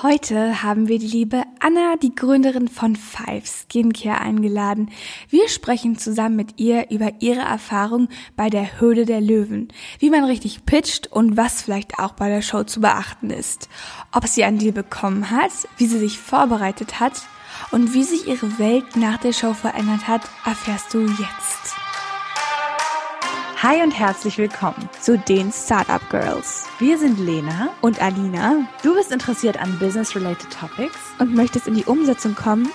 Heute haben wir die liebe Anna, die Gründerin von Five Skincare, eingeladen. Wir sprechen zusammen mit ihr über ihre Erfahrung bei der Höhle der Löwen, wie man richtig pitcht und was vielleicht auch bei der Show zu beachten ist. Ob sie einen Deal bekommen hat, wie sie sich vorbereitet hat und wie sich ihre Welt nach der Show verändert hat, erfährst du jetzt. Hi und herzlich willkommen zu den Startup Girls. Wir sind Lena und Alina. Du bist interessiert an Business-related Topics und möchtest in die Umsetzung kommen?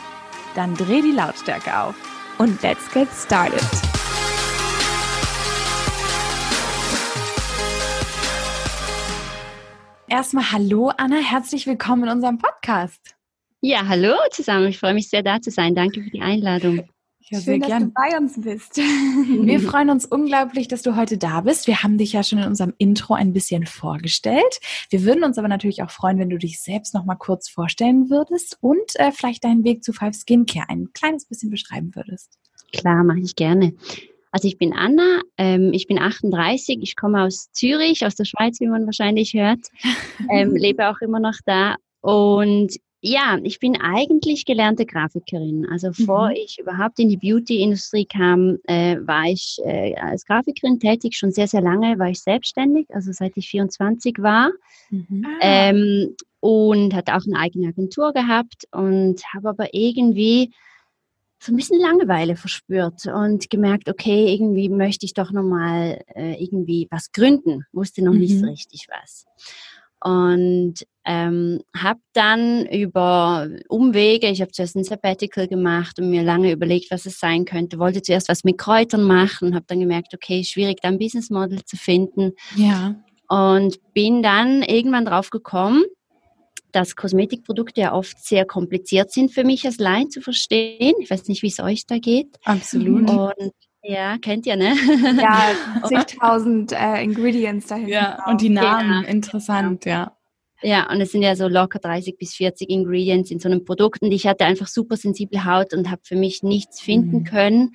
Dann dreh die Lautstärke auf und let's get started. Erstmal hallo Anna, herzlich willkommen in unserem Podcast. Ja, hallo zusammen. Ich freue mich sehr, da zu sein. Danke für die Einladung. Ja, Schön, dass gern. du bei uns bist. Wir freuen uns unglaublich, dass du heute da bist. Wir haben dich ja schon in unserem Intro ein bisschen vorgestellt. Wir würden uns aber natürlich auch freuen, wenn du dich selbst noch mal kurz vorstellen würdest und äh, vielleicht deinen Weg zu Five Skincare ein kleines bisschen beschreiben würdest. Klar, mache ich gerne. Also ich bin Anna, ähm, ich bin 38, ich komme aus Zürich, aus der Schweiz, wie man wahrscheinlich hört, ähm, lebe auch immer noch da und ja, ich bin eigentlich gelernte Grafikerin. Also vor mhm. ich überhaupt in die Beauty-Industrie kam, äh, war ich äh, als Grafikerin tätig. Schon sehr, sehr lange war ich selbstständig, also seit ich 24 war. Mhm. Ah. Ähm, und hatte auch eine eigene Agentur gehabt und habe aber irgendwie so ein bisschen Langeweile verspürt und gemerkt, okay, irgendwie möchte ich doch nochmal äh, irgendwie was gründen. Wusste noch mhm. nicht so mhm. richtig was. Und ähm, habe dann über Umwege, ich habe zuerst ein Sabbatical gemacht und mir lange überlegt, was es sein könnte. Wollte zuerst was mit Kräutern machen, habe dann gemerkt, okay, schwierig, da ein Business Model zu finden. Ja. Und bin dann irgendwann drauf gekommen, dass Kosmetikprodukte ja oft sehr kompliziert sind für mich als Laien zu verstehen. Ich weiß nicht, wie es euch da geht. Absolut. Und ja, kennt ihr, ne? Ja, zigtausend äh, Ingredients dahinter. Ja, und die Namen, ja, interessant, ja. Ja, und es sind ja so locker 30 bis 40 Ingredients in so einem Produkt und ich hatte einfach super sensible Haut und habe für mich nichts finden mhm. können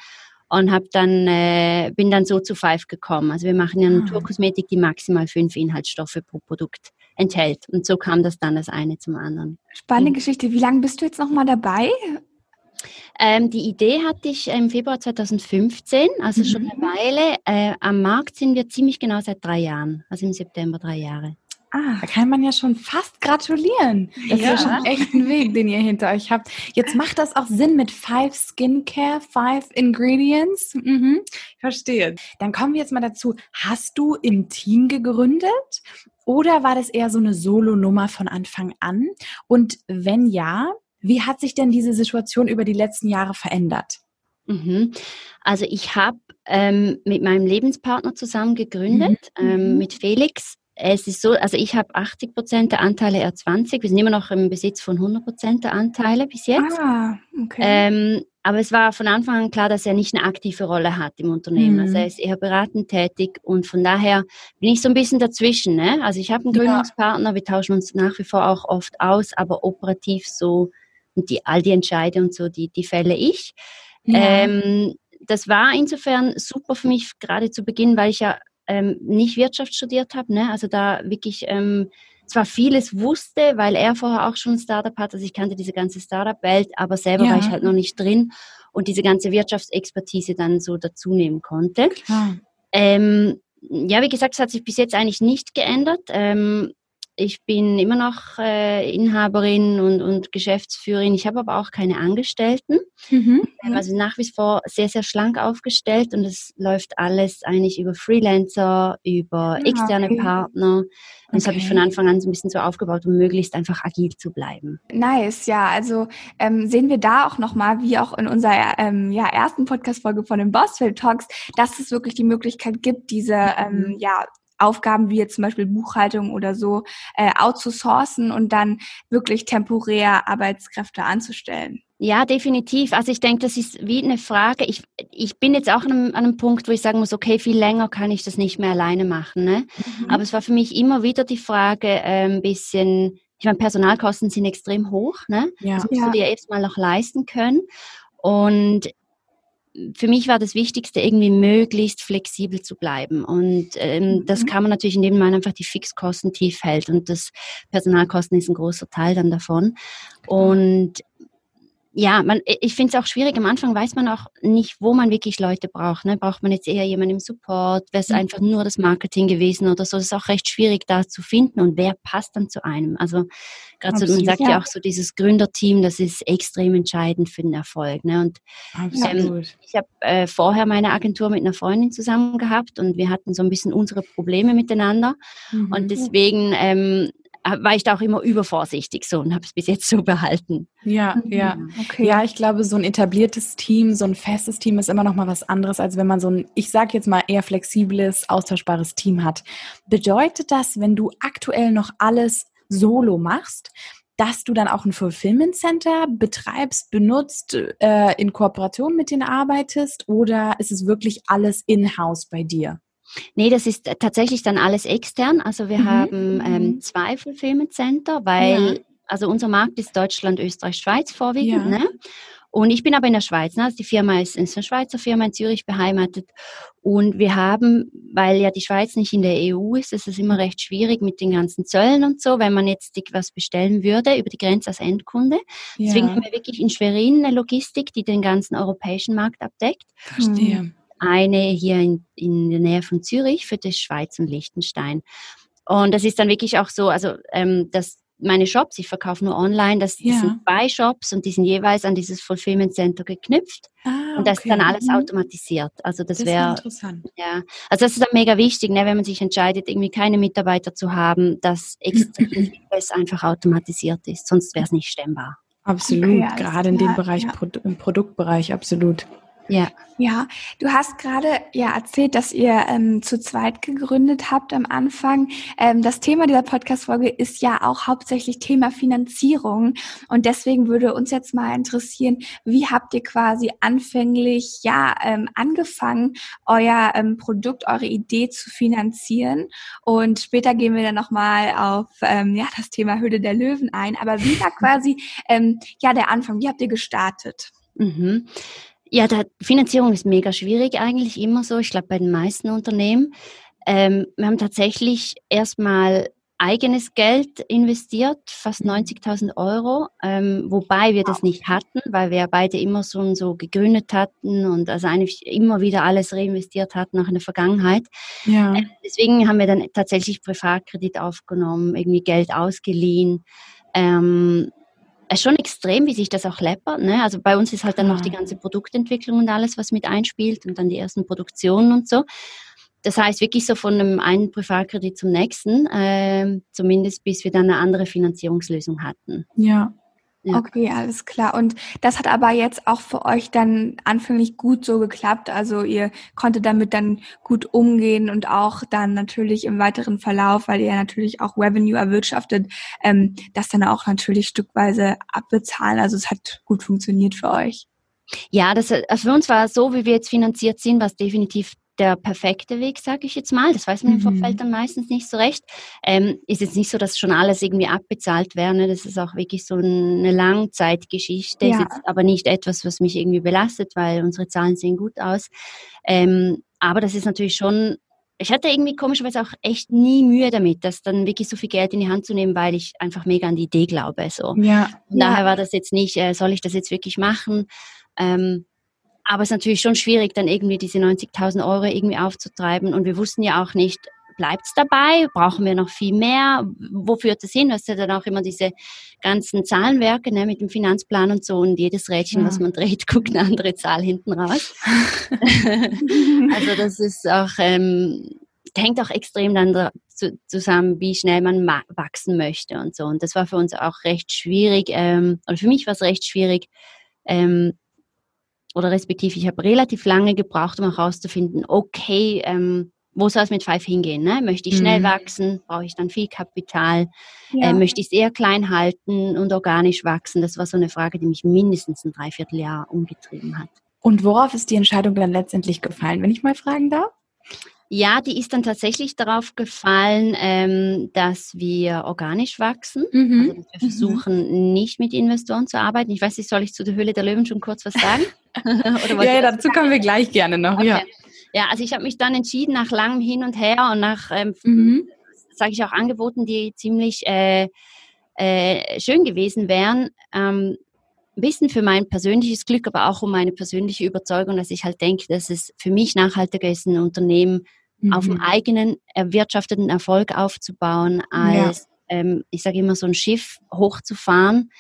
und habe dann äh, bin dann so zu Five gekommen. Also wir machen ja ah. Naturkosmetik, die maximal fünf Inhaltsstoffe pro Produkt enthält und so kam das dann das eine zum anderen. Spannende mhm. Geschichte. Wie lange bist du jetzt noch mal dabei? Ähm, die Idee hatte ich im Februar 2015, also mhm. schon eine Weile. Äh, am Markt sind wir ziemlich genau seit drei Jahren, also im September drei Jahre. Ah, da kann man ja schon fast gratulieren. Das ja. ist ja schon echt ein Weg, den ihr hinter euch habt. Jetzt macht das auch Sinn mit Five Skincare, Five Ingredients. Mhm. Ich verstehe. Dann kommen wir jetzt mal dazu. Hast du im Team gegründet oder war das eher so eine Solo-Nummer von Anfang an? Und wenn ja, wie hat sich denn diese Situation über die letzten Jahre verändert? Mhm. Also ich habe ähm, mit meinem Lebenspartner zusammen gegründet, mhm. ähm, mhm. mit Felix es ist so, also ich habe 80 Prozent der Anteile, er 20. Wir sind immer noch im Besitz von 100 Prozent der Anteile bis jetzt. Ah, okay. Ähm, aber es war von Anfang an klar, dass er nicht eine aktive Rolle hat im Unternehmen. Mhm. Also er ist eher beratend tätig und von daher bin ich so ein bisschen dazwischen. Ne? Also ich habe einen Gründungspartner, ja. wir tauschen uns nach wie vor auch oft aus, aber operativ so und die, all die Entscheide und so, die, die fälle ich. Ja. Ähm, das war insofern super für mich gerade zu Beginn, weil ich ja ähm, nicht Wirtschaft studiert habe, ne? also da wirklich ähm, zwar vieles wusste, weil er vorher auch schon ein Startup hat, also ich kannte diese ganze Startup-Welt, aber selber ja. war ich halt noch nicht drin und diese ganze Wirtschaftsexpertise dann so dazu nehmen konnte. Ähm, ja, wie gesagt, es hat sich bis jetzt eigentlich nicht geändert. Ähm, ich bin immer noch äh, Inhaberin und, und Geschäftsführerin. Ich habe aber auch keine Angestellten. Mhm. Ähm, also nach wie vor sehr, sehr schlank aufgestellt und es läuft alles eigentlich über Freelancer, über ah, externe okay. Partner. Und das habe ich von Anfang an so ein bisschen so aufgebaut, um möglichst einfach agil zu bleiben. Nice, ja. Also ähm, sehen wir da auch nochmal, wie auch in unserer ähm, ja, ersten Podcast-Folge von den Bossfield Talks, dass es wirklich die Möglichkeit gibt, diese ähm, mhm. ja, Aufgaben wie jetzt zum Beispiel Buchhaltung oder so äh, outzusourcen und dann wirklich temporär Arbeitskräfte anzustellen. Ja, definitiv. Also ich denke, das ist wie eine Frage. Ich, ich bin jetzt auch an einem, an einem Punkt, wo ich sagen muss, okay, viel länger kann ich das nicht mehr alleine machen. Ne? Mhm. Aber es war für mich immer wieder die Frage, äh, ein bisschen, ich meine, Personalkosten sind extrem hoch. Ne? Ja. Das musst ja. du dir jetzt mal noch leisten können. Und für mich war das Wichtigste, irgendwie möglichst flexibel zu bleiben. Und ähm, mhm. das kann man natürlich, indem man einfach die Fixkosten tief hält. Und das Personalkosten ist ein großer Teil dann davon. Und ja, man, ich finde es auch schwierig. Am Anfang weiß man auch nicht, wo man wirklich Leute braucht. Ne? Braucht man jetzt eher jemanden im Support? Wäre es mhm. einfach nur das Marketing gewesen oder so? Es ist auch recht schwierig, da zu finden und wer passt dann zu einem. Also gerade so, man sagt ja. ja. auch so, dieses Gründerteam, das ist extrem entscheidend für den Erfolg. Ne? Und ähm, ich habe äh, vorher meine Agentur mit einer Freundin zusammen gehabt und wir hatten so ein bisschen unsere Probleme miteinander. Mhm. Und deswegen ähm, war ich da auch immer übervorsichtig so und habe es bis jetzt so behalten. Ja, mhm. ja. Okay. Ja, ich glaube, so ein etabliertes Team, so ein festes Team ist immer noch mal was anderes, als wenn man so ein, ich sage jetzt mal, eher flexibles, austauschbares Team hat. Bedeutet das, wenn du aktuell noch alles solo machst, dass du dann auch ein Fulfillment Center betreibst, benutzt, äh, in Kooperation mit denen arbeitest oder ist es wirklich alles in-house bei dir? Nee, das ist tatsächlich dann alles extern. Also wir mhm. haben ähm, mhm. zwei Fulfillment Center, weil ja. also unser Markt ist Deutschland, Österreich, Schweiz vorwiegend. Ja. Ne? Und ich bin aber in der Schweiz. Ne? Also die Firma ist, ist eine Schweizer Firma in Zürich beheimatet. Und wir haben, weil ja die Schweiz nicht in der EU ist, ist es immer recht schwierig mit den ganzen Zöllen und so, wenn man jetzt was bestellen würde über die Grenze als Endkunde. Ja. Deswegen haben wir wirklich in Schwerin eine Logistik, die den ganzen europäischen Markt abdeckt. Verstehe eine hier in, in der Nähe von Zürich für die Schweiz und Liechtenstein. Und das ist dann wirklich auch so, also ähm, dass meine Shops, ich verkaufe nur online, das, ja. das sind zwei Shops und die sind jeweils an dieses Fulfillment Center geknüpft. Ah, und das okay. ist dann alles mhm. automatisiert. Also das, das wäre interessant. Ja, also das ist dann mega wichtig, ne, wenn man sich entscheidet, irgendwie keine Mitarbeiter zu haben, dass extrem vieles einfach automatisiert ist, sonst wäre es nicht stemmbar. Absolut, okay, gerade in dem Bereich, ja. im Produktbereich, absolut. Ja. Ja, du hast gerade ja erzählt, dass ihr ähm, zu zweit gegründet habt am Anfang. Ähm, das Thema dieser Podcast-Folge ist ja auch hauptsächlich Thema Finanzierung. Und deswegen würde uns jetzt mal interessieren, wie habt ihr quasi anfänglich ja ähm, angefangen, euer ähm, Produkt, eure Idee zu finanzieren? Und später gehen wir dann nochmal auf ähm, ja, das Thema Höhle der Löwen ein. Aber wie war quasi ähm, ja der Anfang? Wie habt ihr gestartet? Mhm. Ja, die Finanzierung ist mega schwierig eigentlich immer so. Ich glaube, bei den meisten Unternehmen. Ähm, wir haben tatsächlich erstmal eigenes Geld investiert, fast 90.000 mhm. Euro, ähm, wobei wir das nicht hatten, weil wir beide immer so so gegründet hatten und also eigentlich immer wieder alles reinvestiert hatten, auch in der Vergangenheit. Ja. Äh, deswegen haben wir dann tatsächlich Privatkredit aufgenommen, irgendwie Geld ausgeliehen. Ähm, ist schon extrem, wie sich das auch läppert. Ne? Also bei uns ist halt dann noch die ganze Produktentwicklung und alles, was mit einspielt und dann die ersten Produktionen und so. Das heißt wirklich so von einem einen Privatkredit zum nächsten, äh, zumindest bis wir dann eine andere Finanzierungslösung hatten. Ja, ja. Okay, alles klar. Und das hat aber jetzt auch für euch dann anfänglich gut so geklappt. Also ihr konntet damit dann gut umgehen und auch dann natürlich im weiteren Verlauf, weil ihr ja natürlich auch Revenue erwirtschaftet, ähm, das dann auch natürlich stückweise abbezahlen. Also es hat gut funktioniert für euch. Ja, das, also für uns war es so, wie wir jetzt finanziert sind, war es definitiv der perfekte Weg, sage ich jetzt mal. Das weiß man im mhm. Vorfeld dann meistens nicht so recht. Ähm, ist jetzt nicht so, dass schon alles irgendwie abbezahlt wäre. Ne? Das ist auch wirklich so eine Langzeitgeschichte. Ja. Ist jetzt aber nicht etwas, was mich irgendwie belastet, weil unsere Zahlen sehen gut aus. Ähm, aber das ist natürlich schon ich hatte irgendwie komischerweise auch echt nie Mühe damit, das dann wirklich so viel Geld in die Hand zu nehmen, weil ich einfach mega an die Idee glaube. So. Ja. Daher war das jetzt nicht, äh, soll ich das jetzt wirklich machen? Ähm, aber es ist natürlich schon schwierig, dann irgendwie diese 90.000 Euro irgendwie aufzutreiben. Und wir wussten ja auch nicht, bleibt es dabei? Brauchen wir noch viel mehr? Wo führt es hin? Du hast ja dann auch immer diese ganzen Zahlenwerke ne, mit dem Finanzplan und so und jedes Rädchen, ja. was man dreht, guckt eine andere Zahl hinten raus. also das ist auch, ähm, hängt auch extrem dann zusammen, wie schnell man wachsen möchte und so. Und das war für uns auch recht schwierig, ähm, oder für mich war es recht schwierig, ähm, oder respektive ich habe relativ lange gebraucht, um herauszufinden, okay, ähm, wo soll es mit Five hingehen? Ne? Möchte ich schnell mhm. wachsen? Brauche ich dann viel Kapital? Ja. Äh, möchte ich es eher klein halten und organisch wachsen? Das war so eine Frage, die mich mindestens ein Dreivierteljahr umgetrieben hat. Und worauf ist die Entscheidung dann letztendlich gefallen, wenn ich mal fragen darf? Ja, die ist dann tatsächlich darauf gefallen, ähm, dass wir organisch wachsen. Mhm. Also, wir mhm. versuchen, mhm. nicht mit Investoren zu arbeiten. Ich weiß nicht, soll ich zu der Höhle der Löwen schon kurz was sagen? ja, ja dazu kommen wir gleich gerne noch. Okay. Ja. ja, also ich habe mich dann entschieden, nach langem Hin und Her und nach, ähm, mhm. sage ich auch, Angeboten, die ziemlich äh, äh, schön gewesen wären, ähm, ein bisschen für mein persönliches Glück, aber auch um meine persönliche Überzeugung, dass ich halt denke, dass es für mich nachhaltiger ist, ein Unternehmen mhm. auf dem eigenen erwirtschafteten Erfolg aufzubauen, als, ja. ähm, ich sage immer, so ein Schiff hochzufahren,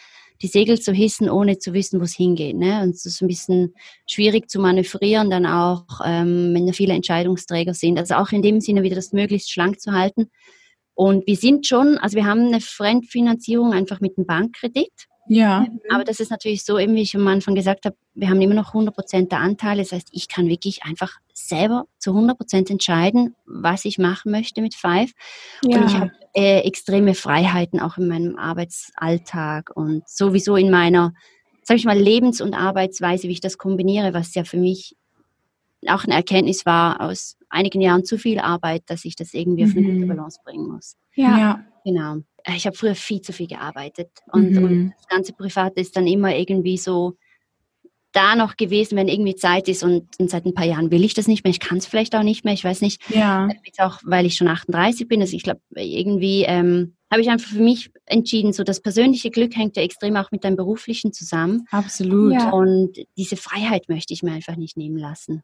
die Segel zu hissen, ohne zu wissen, wo es hingeht. Ne? Und es ist ein bisschen schwierig zu manövrieren, dann auch, ähm, wenn da viele Entscheidungsträger sind. Also auch in dem Sinne wieder das möglichst schlank zu halten. Und wir sind schon, also wir haben eine Fremdfinanzierung einfach mit dem Bankkredit. Ja. Aber das ist natürlich so, eben wie ich am Anfang gesagt habe, wir haben immer noch 100 Prozent der Anteile. Das heißt, ich kann wirklich einfach selber zu 100 Prozent entscheiden, was ich machen möchte mit Five. Ja. Und ich habe äh, extreme Freiheiten auch in meinem Arbeitsalltag und sowieso in meiner, sag ich mal, Lebens- und Arbeitsweise, wie ich das kombiniere, was ja für mich auch eine Erkenntnis war aus einigen Jahren zu viel Arbeit, dass ich das irgendwie auf eine gute mhm. Balance bringen muss. Ja. ja. Genau. Äh, ich habe früher viel zu viel gearbeitet und, mhm. und, das ganze Private ist dann immer irgendwie so da noch gewesen, wenn irgendwie Zeit ist und, und seit ein paar Jahren will ich das nicht mehr. Ich kann es vielleicht auch nicht mehr. Ich weiß nicht. Ja. Auch, weil ich schon 38 bin. Also ich glaube, irgendwie ähm, habe ich einfach für mich entschieden, so das persönliche Glück hängt ja extrem auch mit deinem beruflichen zusammen. Absolut. Ja. Und diese Freiheit möchte ich mir einfach nicht nehmen lassen.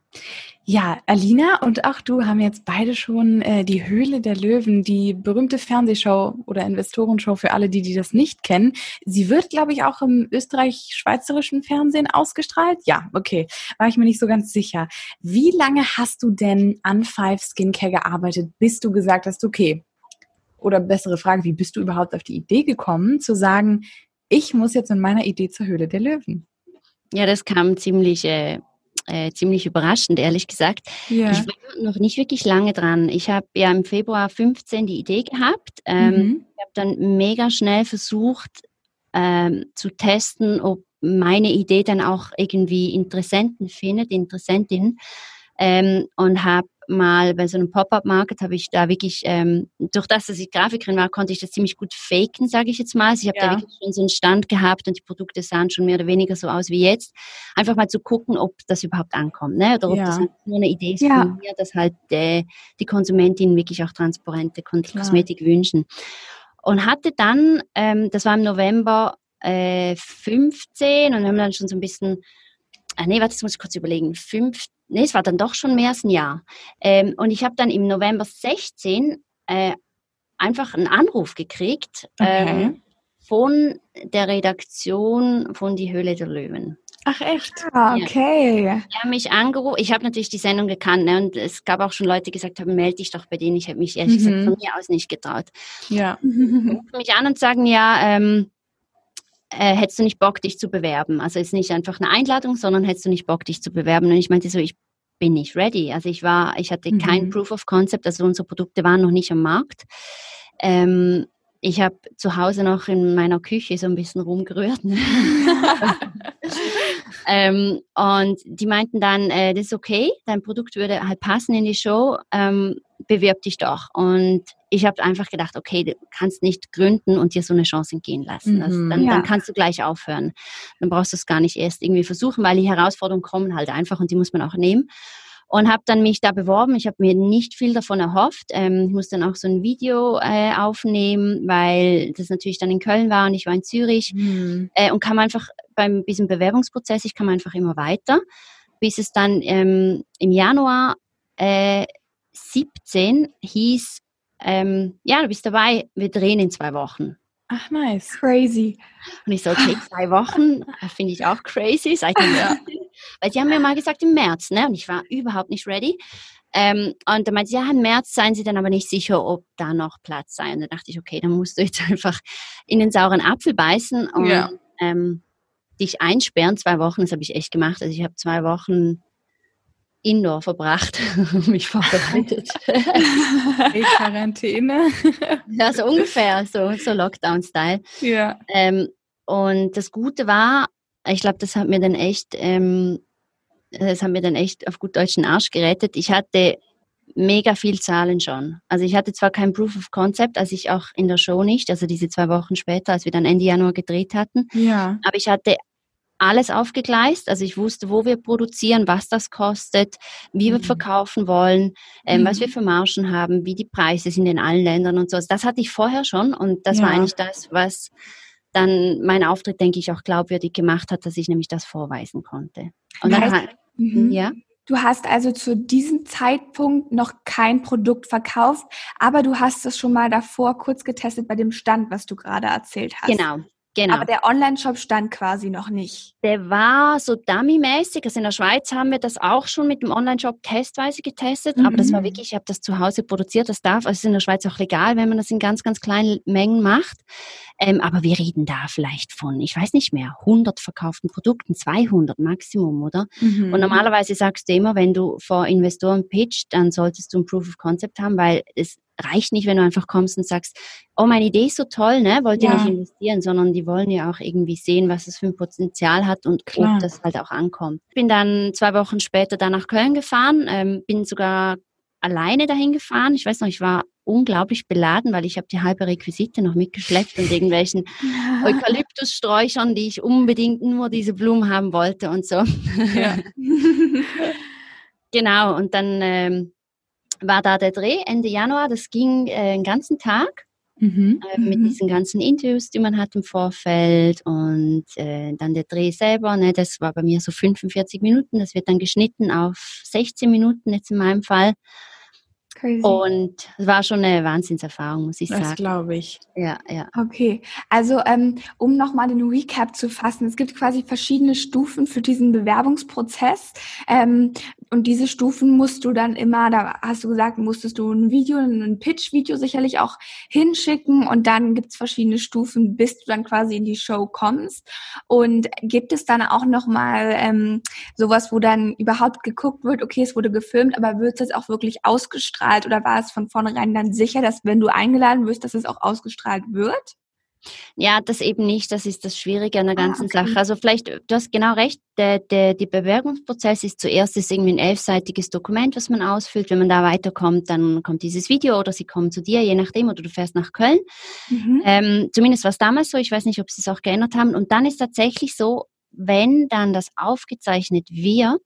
Ja, Alina und auch du haben jetzt beide schon äh, die Höhle der Löwen, die berühmte Fernsehshow oder Investorenshow für alle, die, die das nicht kennen. Sie wird, glaube ich, auch im österreich-schweizerischen Fernsehen ausgestrahlt. Ja, okay. War ich mir nicht so ganz sicher. Wie lange hast du denn an Five Skincare gearbeitet, bis du gesagt hast, okay, oder bessere Frage, wie bist du überhaupt auf die Idee gekommen, zu sagen, ich muss jetzt in meiner Idee zur Höhle der Löwen? Ja, das kam ziemlich, äh, äh, ziemlich überraschend, ehrlich gesagt. Ja. Ich war noch nicht wirklich lange dran. Ich habe ja im Februar 15 die Idee gehabt. Ähm, mhm. Ich habe dann mega schnell versucht ähm, zu testen, ob meine Idee dann auch irgendwie Interessenten findet, Interessentinnen. Ähm, und habe mal bei so einem Pop-up-Market habe ich da wirklich, ähm, durch das, dass ich Grafikerin war, konnte ich das ziemlich gut faken, sage ich jetzt mal. Also ich habe ja. da wirklich schon so einen Stand gehabt und die Produkte sahen schon mehr oder weniger so aus wie jetzt. Einfach mal zu gucken, ob das überhaupt ankommt, ne? Oder ob ja. das nur eine Idee ist ja. von mir, dass halt äh, die Konsumentinnen wirklich auch transparente Kosmetik wünschen. Und hatte dann, ähm, das war im November äh, 15 und haben dann schon so ein bisschen ah nee, warte, das muss ich kurz überlegen, fünf, nee, es war dann doch schon mehr als ein Jahr. Ähm, und ich habe dann im November 16 äh, einfach einen Anruf gekriegt okay. ähm, von der Redaktion von Die Höhle der Löwen. Ach echt? Ah, okay. Ja. Die haben mich angerufen. Ich habe natürlich die Sendung gekannt ne? und es gab auch schon Leute, die gesagt haben, melde dich doch bei denen. Ich habe mich ehrlich mhm. gesagt von mir aus nicht getraut. Ja. Rufen mich an und sagen, ja, ähm, äh, hättest du nicht Bock, dich zu bewerben? Also ist nicht einfach eine Einladung, sondern hättest du nicht Bock, dich zu bewerben? Und ich meinte so, ich bin nicht ready. Also ich war, ich hatte mhm. kein Proof of Concept, also unsere Produkte waren noch nicht am Markt. Ähm, ich habe zu Hause noch in meiner Küche so ein bisschen rumgerührt. Ne? ähm, und die meinten dann, äh, das ist okay, dein Produkt würde halt passen in die Show, ähm, bewirb dich doch. Und ich habe einfach gedacht, okay, du kannst nicht gründen und dir so eine Chance entgehen lassen. Also dann, ja. dann, kannst du gleich aufhören. Dann brauchst du es gar nicht erst irgendwie versuchen, weil die Herausforderungen kommen halt einfach und die muss man auch nehmen und habe dann mich da beworben. Ich habe mir nicht viel davon erhofft. Ähm, ich musste dann auch so ein Video äh, aufnehmen, weil das natürlich dann in Köln war und ich war in Zürich mhm. äh, und kam einfach beim diesem Bewerbungsprozess, ich kam einfach immer weiter, bis es dann ähm, im Januar äh, 17 hieß, ähm, ja, du bist dabei, wir drehen in zwei Wochen. Ach, nice. Crazy. Und ich so, okay, zwei Wochen, finde ich auch crazy. Seit ja. Weil sie haben mir mal gesagt im März, ne? Und ich war überhaupt nicht ready. Ähm, und dann meinte sie, ja, im März seien sie dann aber nicht sicher, ob da noch Platz sei. Und dann dachte ich, okay, dann musst du jetzt einfach in den sauren Apfel beißen und ja. ähm, dich einsperren, zwei Wochen. Das habe ich echt gemacht. Also ich habe zwei Wochen Indoor verbracht, mich vorbereitet. In Quarantäne. ja, so ungefähr, so, so Lockdown-Style. Ja. Ähm, und das Gute war, ich glaube, das hat mir dann echt, ähm, das hat mir dann echt auf gut deutschen Arsch gerettet. Ich hatte mega viel Zahlen schon. Also ich hatte zwar kein Proof of Concept, als ich auch in der Show nicht, also diese zwei Wochen später, als wir dann Ende Januar gedreht hatten. Ja. Aber ich hatte alles aufgegleist. Also ich wusste, wo wir produzieren, was das kostet, wie wir mhm. verkaufen wollen, ähm, mhm. was wir für Margen haben, wie die Preise sind in allen Ländern und so. Also das hatte ich vorher schon und das ja. war eigentlich das, was dann mein Auftritt, denke ich, auch glaubwürdig gemacht hat, dass ich nämlich das vorweisen konnte. Und dann, heißt, mhm. ja. Du hast also zu diesem Zeitpunkt noch kein Produkt verkauft, aber du hast es schon mal davor kurz getestet bei dem Stand, was du gerade erzählt hast. Genau, Genau. Aber der Online-Shop stand quasi noch nicht. Der war so dummy-mäßig. Also in der Schweiz haben wir das auch schon mit dem Online-Shop testweise getestet. Mhm. Aber das war mhm. wirklich, ich habe das zu Hause produziert. Das darf, also ist in der Schweiz auch legal, wenn man das in ganz, ganz kleinen Mengen macht. Ähm, aber wir reden da vielleicht von, ich weiß nicht mehr, 100 verkauften Produkten, 200 Maximum, oder? Mhm. Und normalerweise sagst du immer, wenn du vor Investoren pitcht, dann solltest du ein Proof of Concept haben, weil es reicht nicht, wenn du einfach kommst und sagst, oh, meine Idee ist so toll, ne? Wollt ihr ja. nicht investieren, sondern die wollen ja auch irgendwie sehen, was es für ein Potenzial hat und ob das halt auch ankommt. Bin dann zwei Wochen später dann nach Köln gefahren, ähm, bin sogar alleine dahin gefahren. Ich weiß noch, ich war unglaublich beladen, weil ich habe die halbe Requisite noch mitgeschleppt und irgendwelchen Eukalyptussträuchern, die ich unbedingt nur diese Blumen haben wollte und so. Ja. genau, und dann ähm, war da der Dreh Ende Januar. Das ging äh, den ganzen Tag. Mhm. Äh, mit mhm. diesen ganzen Interviews, die man hat im Vorfeld und äh, dann der Dreh selber, ne, das war bei mir so 45 Minuten, das wird dann geschnitten auf 16 Minuten jetzt in meinem Fall. Crazy. Und es war schon eine Wahnsinnserfahrung, muss ich das sagen. Das glaube ich. Ja, ja. Okay, also ähm, um nochmal den Recap zu fassen, es gibt quasi verschiedene Stufen für diesen Bewerbungsprozess. Ähm, und diese Stufen musst du dann immer, da hast du gesagt, musstest du ein Video, ein Pitch-Video sicherlich auch hinschicken und dann gibt's verschiedene Stufen, bis du dann quasi in die Show kommst. Und gibt es dann auch nochmal ähm, sowas, wo dann überhaupt geguckt wird, okay, es wurde gefilmt, aber wird es jetzt auch wirklich ausgestrahlt oder war es von vornherein dann sicher, dass wenn du eingeladen wirst, dass es auch ausgestrahlt wird? Ja, das eben nicht. Das ist das Schwierige an der ah, ganzen ah, okay. Sache. Also vielleicht, du hast genau recht, der, der, die Bewerbungsprozess ist zuerst ist irgendwie ein elfseitiges Dokument, was man ausfüllt. Wenn man da weiterkommt, dann kommt dieses Video oder sie kommen zu dir, je nachdem, oder du fährst nach Köln. Mhm. Ähm, zumindest war es damals so. Ich weiß nicht, ob sie es auch geändert haben. Und dann ist tatsächlich so, wenn dann das aufgezeichnet wird,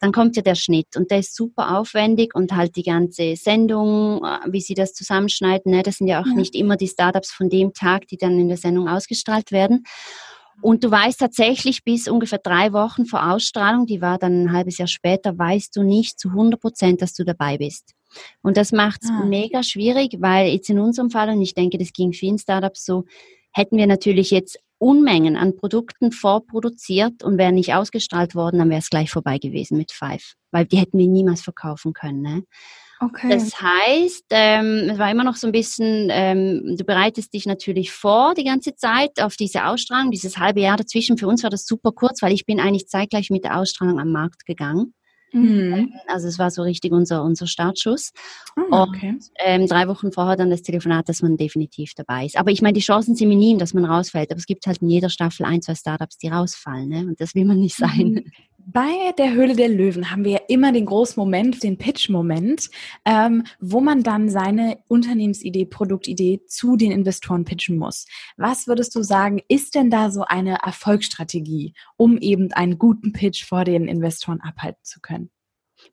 dann kommt ja der Schnitt und der ist super aufwendig und halt die ganze Sendung, äh, wie sie das zusammenschneiden, ne, das sind ja auch ja. nicht immer die Startups von dem Tag, die dann in der Sendung ausgestrahlt werden. Und du weißt tatsächlich bis ungefähr drei Wochen vor Ausstrahlung, die war dann ein halbes Jahr später, weißt du nicht zu 100 Prozent, dass du dabei bist. Und das macht es ah. mega schwierig, weil jetzt in unserem Fall, und ich denke, das ging vielen Startups so, hätten wir natürlich jetzt Unmengen an Produkten vorproduziert und wäre nicht ausgestrahlt worden, dann wäre es gleich vorbei gewesen mit Five, weil die hätten wir niemals verkaufen können. Ne? Okay. Das heißt, ähm, es war immer noch so ein bisschen, ähm, du bereitest dich natürlich vor die ganze Zeit auf diese Ausstrahlung, dieses halbe Jahr dazwischen. Für uns war das super kurz, weil ich bin eigentlich zeitgleich mit der Ausstrahlung am Markt gegangen. Mhm. Ähm, also es war so richtig unser, unser Startschuss. Oh, okay. Und ähm, drei Wochen vorher dann das Telefonat, dass man definitiv dabei ist. Aber ich meine, die Chancen sind minim, dass man rausfällt. Aber es gibt halt in jeder Staffel ein, zwei Startups, die rausfallen. Ne? Und das will man nicht sein. Bei der Höhle der Löwen haben wir ja immer den großen Moment, den Pitch-Moment, ähm, wo man dann seine Unternehmensidee, Produktidee zu den Investoren pitchen muss. Was würdest du sagen, ist denn da so eine Erfolgsstrategie, um eben einen guten Pitch vor den Investoren abhalten zu können?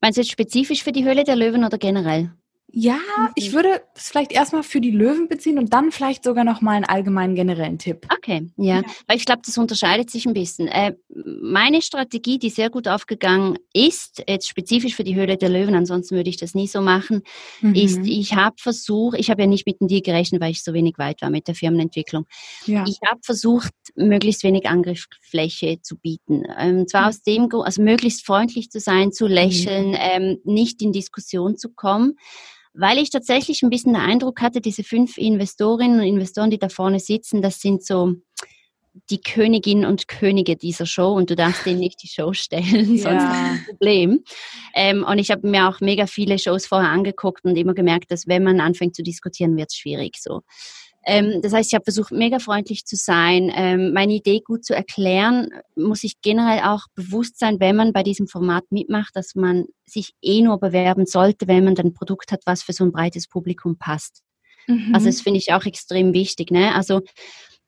Meinst du jetzt spezifisch für die Höhle der Löwen oder generell? Ja, ich würde es vielleicht erstmal für die Löwen beziehen und dann vielleicht sogar nochmal einen allgemeinen generellen Tipp. Okay, ja, ja. weil ich glaube, das unterscheidet sich ein bisschen. Äh, meine Strategie, die sehr gut aufgegangen ist, jetzt spezifisch für die Höhle der Löwen, ansonsten würde ich das nie so machen, mhm. ist, ich habe versucht, ich habe ja nicht mit dem Deal gerechnet, weil ich so wenig weit war mit der Firmenentwicklung. Ja. Ich habe versucht, möglichst wenig Angriffsfläche zu bieten. Ähm, zwar mhm. aus dem Grund, also möglichst freundlich zu sein, zu lächeln, mhm. ähm, nicht in Diskussion zu kommen weil ich tatsächlich ein bisschen den Eindruck hatte, diese fünf Investorinnen und Investoren, die da vorne sitzen, das sind so die Königinnen und Könige dieser Show und du darfst denen nicht die Show stellen, ja. sonst ist das ein Problem. Ähm, und ich habe mir auch mega viele Shows vorher angeguckt und immer gemerkt, dass wenn man anfängt zu diskutieren, wird es schwierig so. Ähm, das heißt, ich habe versucht, mega freundlich zu sein, ähm, meine Idee gut zu erklären. Muss ich generell auch bewusst sein, wenn man bei diesem Format mitmacht, dass man sich eh nur bewerben sollte, wenn man dann ein Produkt hat, was für so ein breites Publikum passt. Mhm. Also das finde ich auch extrem wichtig. Ne? Also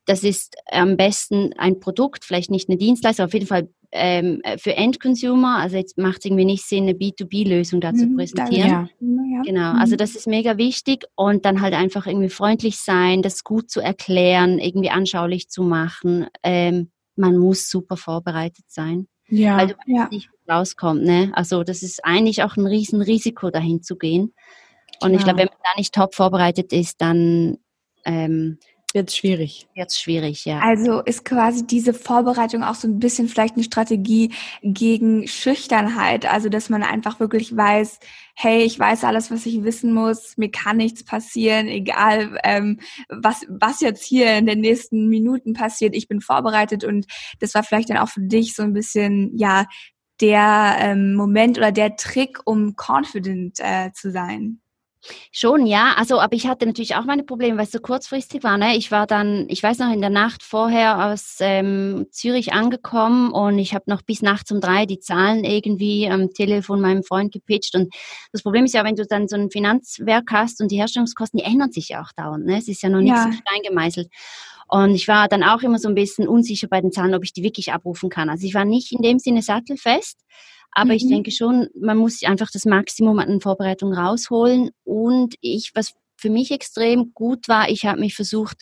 das ist am besten ein Produkt, vielleicht nicht eine Dienstleistung, auf jeden Fall ähm, für Endconsumer. Also jetzt macht es irgendwie nicht Sinn, eine B2B-Lösung da zu mhm, präsentieren. Ja. Genau, also mhm. das ist mega wichtig und dann halt einfach irgendwie freundlich sein, das gut zu erklären, irgendwie anschaulich zu machen. Ähm, man muss super vorbereitet sein. Ja, weil du ja. nicht rauskommt. Ne? Also das ist eigentlich auch ein Riesenrisiko, dahin zu gehen. Und ja. ich glaube, wenn man da nicht top vorbereitet ist, dann ähm, wird schwierig. Wird schwierig, ja. Also ist quasi diese Vorbereitung auch so ein bisschen vielleicht eine Strategie gegen Schüchternheit. Also dass man einfach wirklich weiß, hey, ich weiß alles, was ich wissen muss, mir kann nichts passieren, egal ähm, was, was jetzt hier in den nächsten Minuten passiert, ich bin vorbereitet und das war vielleicht dann auch für dich so ein bisschen, ja, der ähm, Moment oder der Trick, um confident äh, zu sein. Schon, ja. Also, aber ich hatte natürlich auch meine Probleme, weil es so kurzfristig war. Ne? Ich war dann, ich weiß noch, in der Nacht vorher aus ähm, Zürich angekommen und ich habe noch bis nachts um drei die Zahlen irgendwie am Telefon meinem Freund gepitcht. Und das Problem ist ja, wenn du dann so ein Finanzwerk hast und die Herstellungskosten, die ändern sich ja auch dauernd. Ne? Es ist ja noch nichts ja. Stein gemeißelt. Und ich war dann auch immer so ein bisschen unsicher bei den Zahlen, ob ich die wirklich abrufen kann. Also ich war nicht in dem Sinne sattelfest. Aber mhm. ich denke schon, man muss einfach das Maximum an Vorbereitung rausholen. Und ich, was für mich extrem gut war, ich habe mich versucht,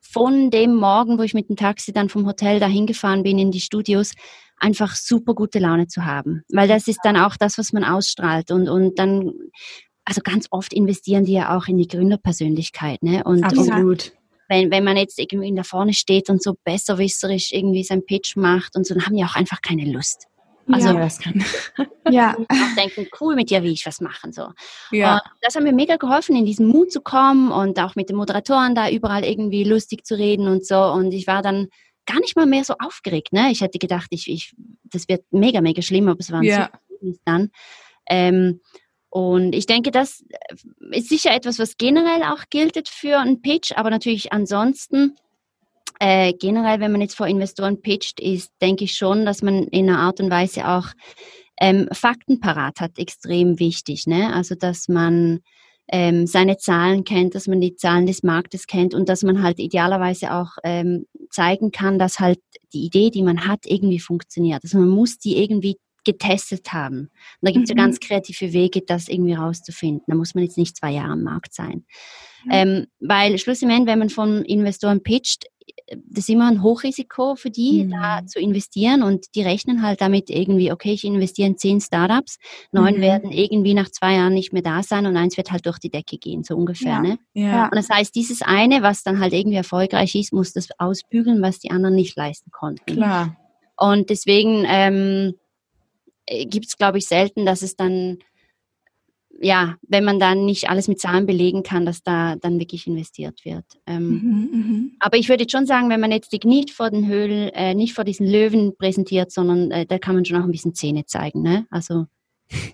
von dem Morgen, wo ich mit dem Taxi dann vom Hotel dahin gefahren bin in die Studios, einfach super gute Laune zu haben. Weil das ist dann auch das, was man ausstrahlt. Und, und dann, also ganz oft investieren die ja auch in die Gründerpersönlichkeit. Ne? Und, Absolut. Und wenn, wenn man jetzt irgendwie in der Vorne steht und so besserwisserisch irgendwie sein Pitch macht und so, dann haben die auch einfach keine Lust. Also ja, das kann. ja. auch denken, cool, mit dir wie ich was machen. So. Ja. Und das hat mir mega geholfen, in diesen Mut zu kommen und auch mit den Moderatoren da überall irgendwie lustig zu reden und so. Und ich war dann gar nicht mal mehr so aufgeregt. Ne? Ich hätte gedacht, ich, ich, das wird mega, mega schlimm, aber es war ein ja. super dann. Ähm, und ich denke, das ist sicher etwas, was generell auch gilt für einen Pitch, aber natürlich ansonsten äh, generell, wenn man jetzt vor Investoren pitcht, ist, denke ich schon, dass man in einer Art und Weise auch ähm, Fakten parat hat, extrem wichtig. Ne? Also, dass man ähm, seine Zahlen kennt, dass man die Zahlen des Marktes kennt und dass man halt idealerweise auch ähm, zeigen kann, dass halt die Idee, die man hat, irgendwie funktioniert. Also man muss die irgendwie getestet haben. Und da gibt es mhm. ja ganz kreative Wege, das irgendwie rauszufinden. Da muss man jetzt nicht zwei Jahre am Markt sein. Mhm. Ähm, weil schlussendlich, wenn man von Investoren pitcht, das ist immer ein Hochrisiko für die, mhm. da zu investieren und die rechnen halt damit irgendwie, okay, ich investiere in zehn Startups, neun mhm. werden irgendwie nach zwei Jahren nicht mehr da sein und eins wird halt durch die Decke gehen, so ungefähr. Ja. Ne? Ja. Und das heißt, dieses eine, was dann halt irgendwie erfolgreich ist, muss das ausbügeln, was die anderen nicht leisten konnten. Klar. Und deswegen ähm, gibt es, glaube ich, selten, dass es dann ja, wenn man dann nicht alles mit Zahlen belegen kann, dass da dann wirklich investiert wird. Ähm, mhm, mhm. aber ich würde schon sagen, wenn man jetzt nicht vor den Höhlen, äh, nicht vor diesen Löwen präsentiert, sondern äh, da kann man schon auch ein bisschen Zähne zeigen. Ne? Also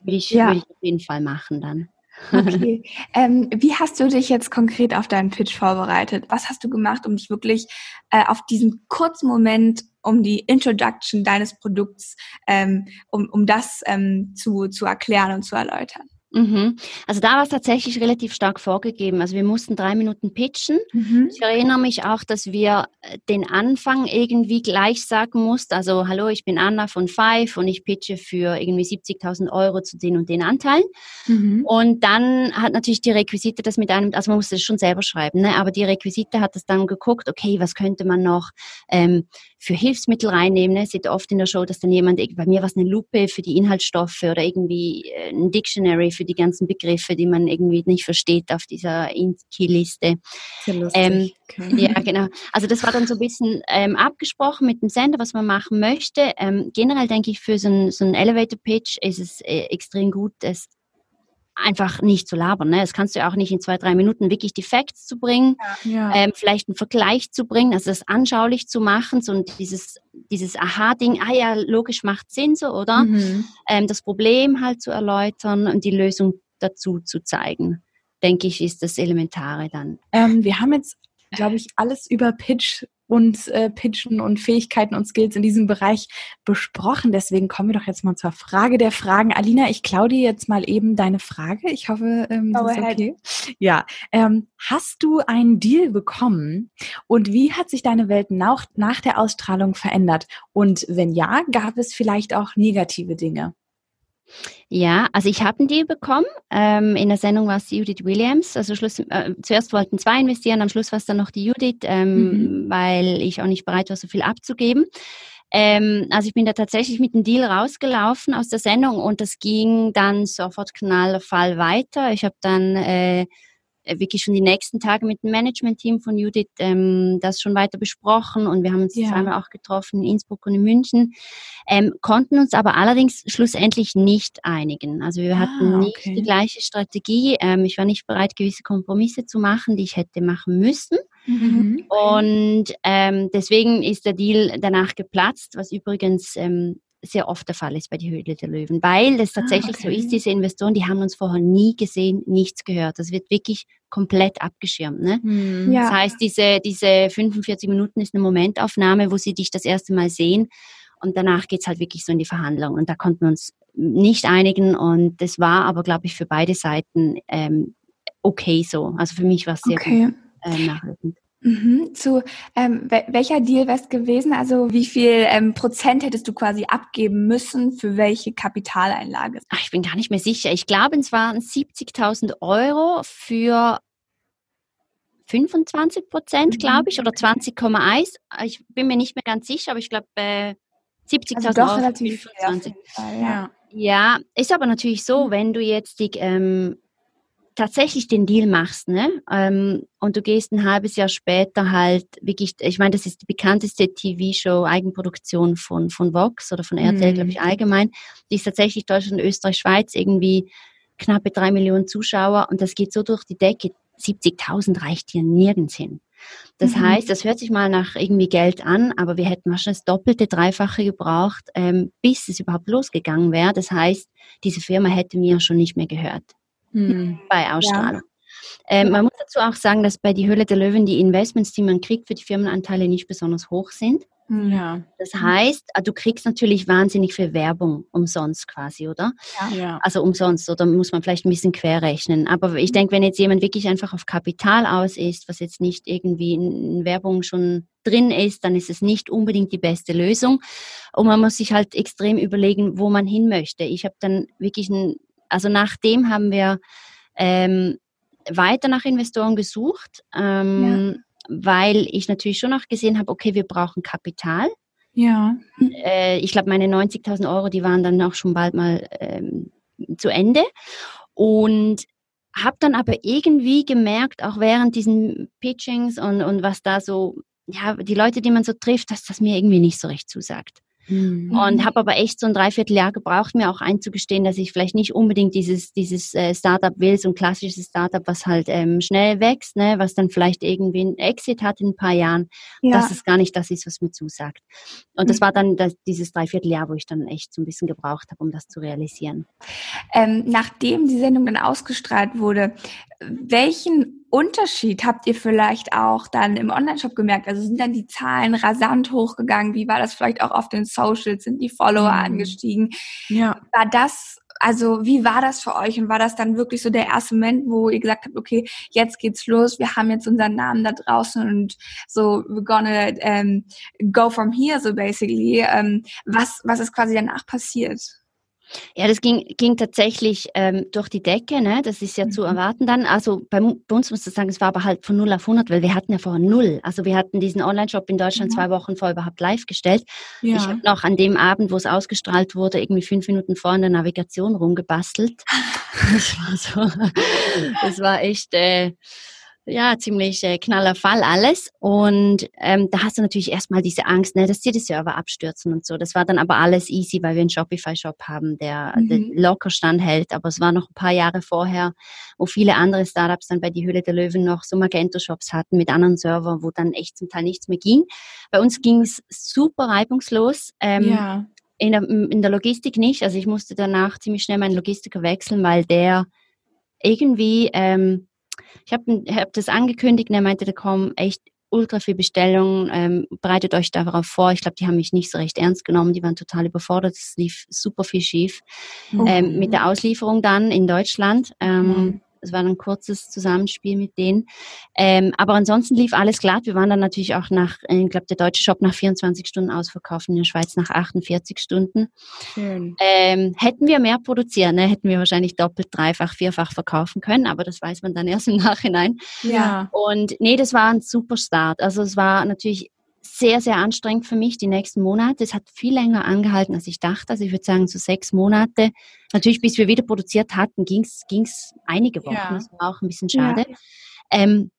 würde ich, ja. würd ich auf jeden Fall machen dann. Okay. Ähm, wie hast du dich jetzt konkret auf deinen Pitch vorbereitet? Was hast du gemacht, um dich wirklich äh, auf diesen kurzen Moment, um die Introduction deines Produkts, ähm, um, um das ähm, zu, zu erklären und zu erläutern? Mhm. Also da war es tatsächlich relativ stark vorgegeben. Also wir mussten drei Minuten pitchen. Mhm. Ich erinnere mich auch, dass wir äh, den Anfang irgendwie gleich sagen mussten. Also hallo, ich bin Anna von Five und ich pitche für irgendwie 70.000 Euro zu den und den Anteilen. Mhm. Und dann hat natürlich die Requisite das mit einem, also man musste es schon selber schreiben, ne? aber die Requisite hat das dann geguckt, okay, was könnte man noch ähm, für Hilfsmittel reinnehmen. Ne? Es sieht oft in der Show, dass dann jemand, bei mir war es eine Lupe für die Inhaltsstoffe oder irgendwie äh, ein Dictionary für die ganzen Begriffe, die man irgendwie nicht versteht auf dieser Key-Liste. Ähm, okay. Ja, genau. Also das war dann so ein bisschen ähm, abgesprochen mit dem Sender, was man machen möchte. Ähm, generell denke ich, für so einen so Elevator-Pitch ist es äh, extrem gut, es einfach nicht zu labern. Ne? Das kannst du ja auch nicht in zwei, drei Minuten wirklich die Facts zu bringen, ja. ähm, vielleicht einen Vergleich zu bringen, also das anschaulich zu machen, so dieses, dieses Aha-Ding, ah ja, logisch macht Sinn so, oder? Mhm. Ähm, das Problem halt zu erläutern und die Lösung dazu zu zeigen, denke ich, ist das Elementare dann. Ähm, wir haben jetzt glaube ich, alles über Pitch und äh, Pitchen und Fähigkeiten und Skills in diesem Bereich besprochen. Deswegen kommen wir doch jetzt mal zur Frage der Fragen. Alina, ich klaue dir jetzt mal eben deine Frage. Ich hoffe, ähm, das ist okay. Ja, ähm, hast du einen Deal bekommen und wie hat sich deine Welt nach, nach der Ausstrahlung verändert? Und wenn ja, gab es vielleicht auch negative Dinge? Ja, also ich habe einen Deal bekommen. Ähm, in der Sendung war es Judith Williams. Also Schluss, äh, zuerst wollten zwei investieren, am Schluss war es dann noch die Judith, ähm, mhm. weil ich auch nicht bereit war, so viel abzugeben. Ähm, also ich bin da tatsächlich mit dem Deal rausgelaufen aus der Sendung und das ging dann sofort knallfall weiter. Ich habe dann äh, wirklich schon die nächsten Tage mit dem Management-Team von Judith ähm, das schon weiter besprochen und wir haben uns ja. zweimal auch getroffen in Innsbruck und in München, ähm, konnten uns aber allerdings schlussendlich nicht einigen. Also wir hatten ah, nicht die gleiche Strategie. Ähm, ich war nicht bereit, gewisse Kompromisse zu machen, die ich hätte machen müssen. Mhm. Und ähm, deswegen ist der Deal danach geplatzt, was übrigens ähm, sehr oft der Fall ist bei die Höhle der Löwen, weil es ah, tatsächlich ah, okay. so ist, diese Investoren, die haben uns vorher nie gesehen, nichts gehört. Das wird wirklich komplett abgeschirmt. Ne? Hm. Ja. Das heißt, diese, diese 45 Minuten ist eine Momentaufnahme, wo sie dich das erste Mal sehen und danach geht's halt wirklich so in die Verhandlung und da konnten wir uns nicht einigen und das war aber, glaube ich, für beide Seiten ähm, okay so. Also für mich war es sehr okay. gut äh, nachwirkend. Mhm. Zu ähm, welcher Deal wäre es gewesen? Also wie viel ähm, Prozent hättest du quasi abgeben müssen für welche Kapitaleinlage? Ach, ich bin gar nicht mehr sicher. Ich glaube, es waren 70.000 Euro für 25 Prozent, mhm. glaube ich, oder 20,1. Ich bin mir nicht mehr ganz sicher, aber ich glaube äh, 70.000 also Euro. Relativ 25. Fall, ja. ja, ist aber natürlich so, mhm. wenn du jetzt die ähm, tatsächlich den Deal machst, ne? Ähm, und du gehst ein halbes Jahr später halt wirklich, ich meine, das ist die bekannteste TV-Show, Eigenproduktion von, von Vox oder von RTL, mhm. glaube ich, allgemein. Die ist tatsächlich Deutschland, Österreich, Schweiz irgendwie knappe drei Millionen Zuschauer und das geht so durch die Decke. 70.000 reicht hier nirgends hin. Das mhm. heißt, das hört sich mal nach irgendwie Geld an, aber wir hätten wahrscheinlich das doppelte, dreifache gebraucht, ähm, bis es überhaupt losgegangen wäre. Das heißt, diese Firma hätte mir schon nicht mehr gehört hm. bei Ausstrahlung. Ja. Ähm, man muss dazu auch sagen, dass bei die Höhle der Löwen die Investments, die man kriegt für die Firmenanteile, nicht besonders hoch sind. Hm. Ja. Das heißt, äh, du kriegst natürlich wahnsinnig viel Werbung umsonst quasi, oder? Ja. Also umsonst, oder muss man vielleicht ein bisschen quer rechnen. Aber ich denke, wenn jetzt jemand wirklich einfach auf Kapital aus ist, was jetzt nicht irgendwie in Werbung schon drin ist, dann ist es nicht unbedingt die beste Lösung. Und man muss sich halt extrem überlegen, wo man hin möchte. Ich habe dann wirklich ein also nachdem haben wir ähm, weiter nach Investoren gesucht, ähm, ja. weil ich natürlich schon auch gesehen habe, okay, wir brauchen Kapital. Ja. Äh, ich glaube, meine 90.000 Euro, die waren dann auch schon bald mal ähm, zu Ende. Und habe dann aber irgendwie gemerkt, auch während diesen Pitchings und, und was da so, ja, die Leute, die man so trifft, dass das mir irgendwie nicht so recht zusagt. Mhm. Und habe aber echt so ein Dreivierteljahr gebraucht, mir auch einzugestehen, dass ich vielleicht nicht unbedingt dieses, dieses äh, Startup will, so ein klassisches Startup, was halt ähm, schnell wächst, ne, was dann vielleicht irgendwie ein Exit hat in ein paar Jahren, ja. dass es gar nicht das ist, was mir zusagt. Und mhm. das war dann das, dieses Dreivierteljahr, wo ich dann echt so ein bisschen gebraucht habe, um das zu realisieren. Ähm, nachdem die Sendung dann ausgestrahlt wurde, welchen Unterschied habt ihr vielleicht auch dann im Online-Shop gemerkt? Also sind dann die Zahlen rasant hochgegangen? Wie war das vielleicht auch auf den Socials? Sind die Follower mhm. angestiegen? Ja. War das, also wie war das für euch? Und war das dann wirklich so der erste Moment, wo ihr gesagt habt, okay, jetzt geht's los, wir haben jetzt unseren Namen da draußen und so, we're gonna um, go from here, so basically. Um, ähm, was, was ist quasi danach passiert? Ja, das ging, ging tatsächlich ähm, durch die Decke, ne? das ist ja mhm. zu erwarten dann. Also bei, bei, uns muss ich sagen, es war aber halt von 0 auf 100, weil wir hatten ja vorher null. Also wir hatten diesen Online-Shop in Deutschland mhm. zwei Wochen vor überhaupt live gestellt. Ja. Ich habe noch an dem Abend, wo es ausgestrahlt wurde, irgendwie fünf Minuten vor in der Navigation rumgebastelt. das war so, das war echt... Äh, ja, ziemlich äh, knaller Fall alles. Und ähm, da hast du natürlich erstmal diese Angst, ne, dass dir die Server abstürzen und so. Das war dann aber alles easy, weil wir einen Shopify-Shop haben, der, mhm. der locker standhält. Aber es war noch ein paar Jahre vorher, wo viele andere Startups dann bei die Höhle der Löwen noch so Magento-Shops hatten mit anderen Servern, wo dann echt zum Teil nichts mehr ging. Bei uns ging es super reibungslos. Ähm, ja. In der, in der Logistik nicht. Also ich musste danach ziemlich schnell meinen Logistiker wechseln, weil der irgendwie ähm, ich habe hab das angekündigt und er meinte, da kommen echt ultra viel Bestellungen, ähm, bereitet euch darauf vor. Ich glaube, die haben mich nicht so recht ernst genommen, die waren total überfordert, es lief super viel schief. Mhm. Ähm, mit der Auslieferung dann in Deutschland. Ähm, mhm. Es war ein kurzes Zusammenspiel mit denen. Ähm, aber ansonsten lief alles glatt. Wir waren dann natürlich auch nach, ich glaube, der deutsche Shop nach 24 Stunden ausverkauft, in der Schweiz nach 48 Stunden. Schön. Ähm, hätten wir mehr produzieren, ne, hätten wir wahrscheinlich doppelt, dreifach, vierfach verkaufen können, aber das weiß man dann erst im Nachhinein. Ja. Und nee, das war ein super Start. Also es war natürlich sehr, sehr anstrengend für mich die nächsten Monate. Es hat viel länger angehalten, als ich dachte. Also ich würde sagen, so sechs Monate. Natürlich, bis wir wieder produziert hatten, ging es einige Wochen. Ja. Das war auch ein bisschen schade. Ja. Ähm,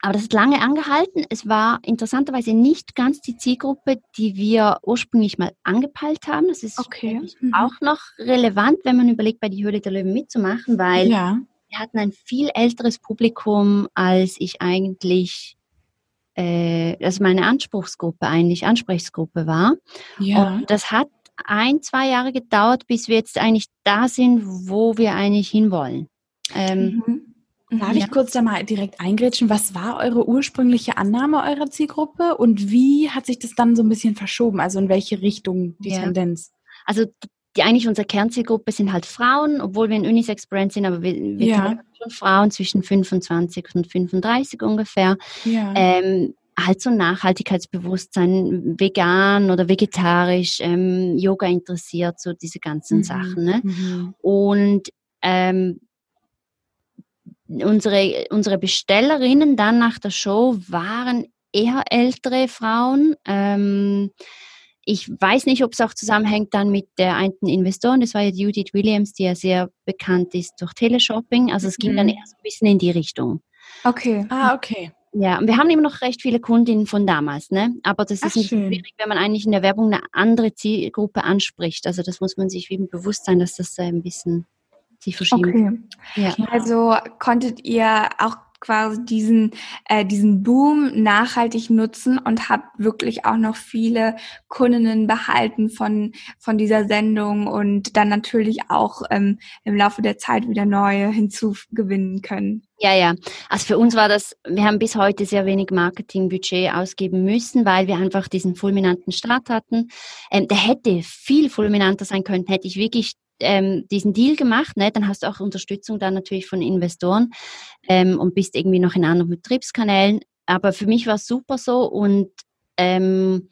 aber das hat lange angehalten. Es war interessanterweise nicht ganz die Zielgruppe, die wir ursprünglich mal angepeilt haben. Das ist okay. mhm. auch noch relevant, wenn man überlegt, bei die Höhle der Löwen mitzumachen, weil ja. wir hatten ein viel älteres Publikum, als ich eigentlich äh, also meine Anspruchsgruppe eigentlich, Ansprechgruppe war. Ja. Und das hat ein, zwei Jahre gedauert, bis wir jetzt eigentlich da sind, wo wir eigentlich hinwollen. Ähm, mhm. Darf ja. ich kurz da mal direkt eingrätschen? Was war eure ursprüngliche Annahme eurer Zielgruppe und wie hat sich das dann so ein bisschen verschoben? Also in welche Richtung die ja. Tendenz? Also die eigentlich unsere Kernzielgruppe sind halt Frauen, obwohl wir ein Unisex-Brand sind, aber wir, wir ja. schon Frauen zwischen 25 und 35 ungefähr. Ja. Ähm, halt so Nachhaltigkeitsbewusstsein, vegan oder vegetarisch, ähm, Yoga interessiert, so diese ganzen mhm. Sachen. Ne? Mhm. Und ähm, unsere, unsere Bestellerinnen dann nach der Show waren eher ältere Frauen. Ähm, ich weiß nicht, ob es auch zusammenhängt dann mit der einen Investoren, das war ja Judith Williams, die ja sehr bekannt ist durch Teleshopping. Also es ging dann mhm. eher so ein bisschen in die Richtung. Okay. Ah, okay. Ja, und wir haben immer noch recht viele Kundinnen von damals, ne? Aber das ist Ach, ein bisschen schwierig, wenn man eigentlich in der Werbung eine andere Zielgruppe anspricht. Also das muss man sich eben bewusst sein, dass das ein bisschen sich verschiebt. Okay. Ja. Also konntet ihr auch quasi diesen, äh, diesen Boom nachhaltig nutzen und habe wirklich auch noch viele Kundinnen behalten von, von dieser Sendung und dann natürlich auch ähm, im Laufe der Zeit wieder neue hinzugewinnen können. Ja, ja. Also für uns war das, wir haben bis heute sehr wenig Marketingbudget ausgeben müssen, weil wir einfach diesen fulminanten Start hatten. Ähm, der hätte viel fulminanter sein können, hätte ich wirklich ähm, diesen Deal gemacht, ne, dann hast du auch Unterstützung dann natürlich von Investoren ähm, und bist irgendwie noch in anderen Betriebskanälen. Aber für mich war es super so und ähm,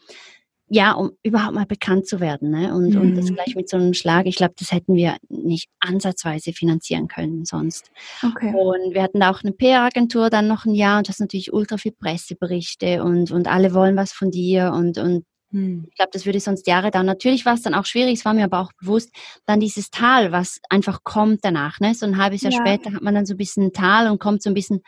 ja, um überhaupt mal bekannt zu werden. Ne? Und, mhm. und das mhm. gleich mit so einem Schlag, ich glaube, das hätten wir nicht ansatzweise finanzieren können sonst. Okay. Und wir hatten auch eine PR-Agentur dann noch ein Jahr und das natürlich ultra viel Presseberichte und, und alle wollen was von dir und, und hm. Ich glaube, das würde sonst Jahre dauern. Natürlich war es dann auch schwierig, es war mir aber auch bewusst, dann dieses Tal, was einfach kommt danach. Ne? So ein halbes Jahr ja. später hat man dann so ein bisschen ein Tal und kommt so ein bisschen